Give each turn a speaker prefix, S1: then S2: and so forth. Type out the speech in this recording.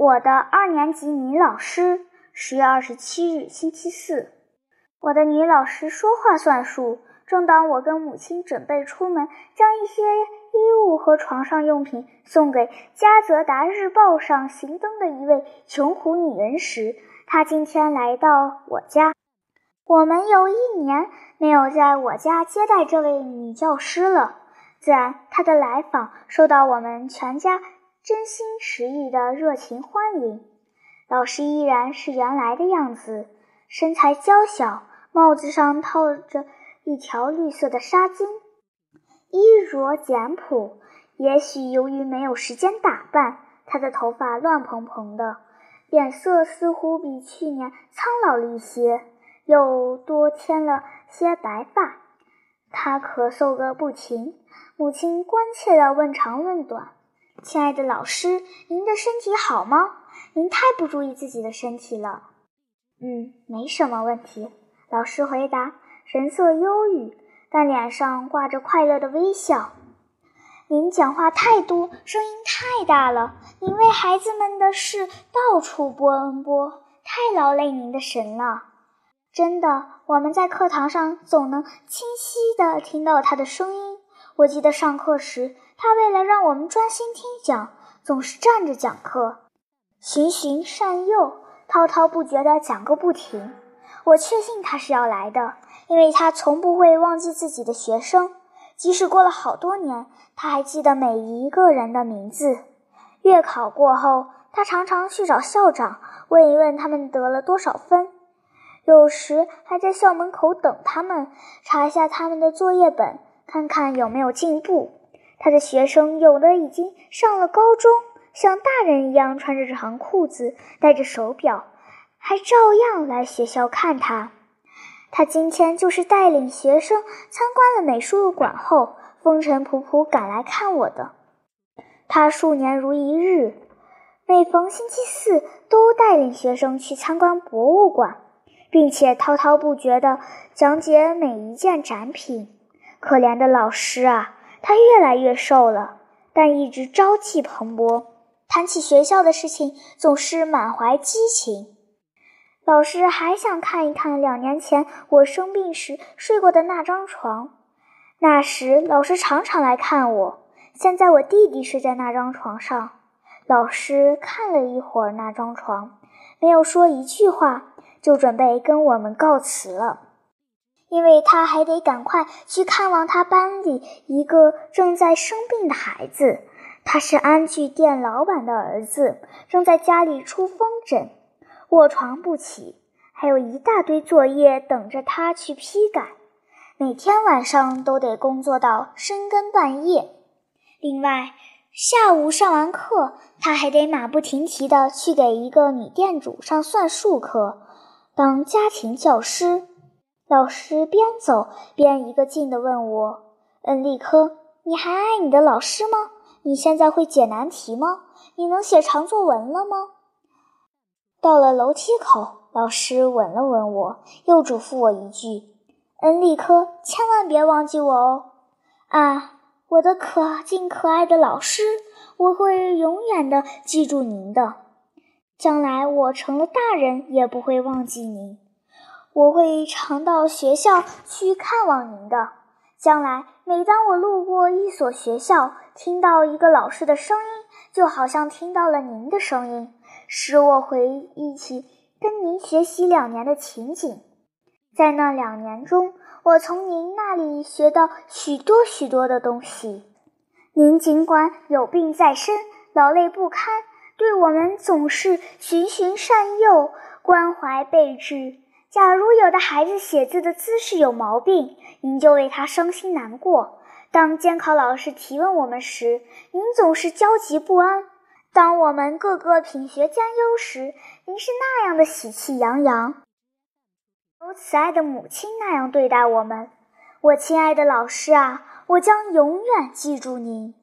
S1: 我的二年级女老师，十月二十七日，星期四。我的女老师说话算数。正当我跟母亲准备出门，将一些衣物和床上用品送给加泽达日报上行登的一位穷苦女人时，她今天来到我家。我们有一年没有在我家接待这位女教师了，自然她的来访受到我们全家真心实意的热情欢迎。老师依然是原来的样子，身材娇小，帽子上套着。一条绿色的纱巾，衣着简朴。也许由于没有时间打扮，她的头发乱蓬蓬的，脸色似乎比去年苍老了一些，又多添了些白发。她咳嗽个不停，母亲关切地问长问短：“亲爱的老师，您的身体好吗？您太不注意自己的身体了。”“嗯，没什么问题。”老师回答。神色忧郁，但脸上挂着快乐的微笑。您讲话太多，声音太大了，您为孩子们的事到处波恩波，太劳累您的神了。真的，我们在课堂上总能清晰地听到他的声音。我记得上课时，他为了让我们专心听讲，总是站着讲课，循循善诱，滔滔不绝地讲个不停。我确信他是要来的。因为他从不会忘记自己的学生，即使过了好多年，他还记得每一个人的名字。月考过后，他常常去找校长，问一问他们得了多少分，有时还在校门口等他们，查一下他们的作业本，看看有没有进步。他的学生有的已经上了高中，像大人一样穿着长裤子，戴着手表，还照样来学校看他。他今天就是带领学生参观了美术馆后，风尘仆仆赶来看我的。他数年如一日，每逢星期四都带领学生去参观博物馆，并且滔滔不绝地讲解每一件展品。可怜的老师啊，他越来越瘦了，但一直朝气蓬勃，谈起学校的事情总是满怀激情。老师还想看一看两年前我生病时睡过的那张床。那时老师常常来看我。现在我弟弟睡在那张床上。老师看了一会儿那张床，没有说一句话，就准备跟我们告辞了，因为他还得赶快去看望他班里一个正在生病的孩子。他是安具店老板的儿子，正在家里出风疹。卧床不起，还有一大堆作业等着他去批改，每天晚上都得工作到深更半夜。另外，下午上完课，他还得马不停蹄地去给一个女店主上算术课，当家庭教师。老师边走边一个劲地问我：“恩利科，你还爱你的老师吗？你现在会解难题吗？你能写长作文了吗？”到了楼梯口，老师吻了吻我，又嘱咐我一句：“恩利科，千万别忘记我哦！”啊，我的可敬可爱的老师，我会永远的记住您的。将来我成了大人，也不会忘记您。我会常到学校去看望您的。将来每当我路过一所学校，听到一个老师的声音，就好像听到了您的声音。使我回忆起跟您学习两年的情景，在那两年中，我从您那里学到许多许多的东西。您尽管有病在身，劳累不堪，对我们总是循循善诱，关怀备至。假如有的孩子写字的姿势有毛病，您就为他伤心难过；当监考老师提问我们时，您总是焦急不安。当我们个个品学兼优时，您是那样的喜气洋洋，如慈爱的母亲那样对待我们。我亲爱的老师啊，我将永远记住您。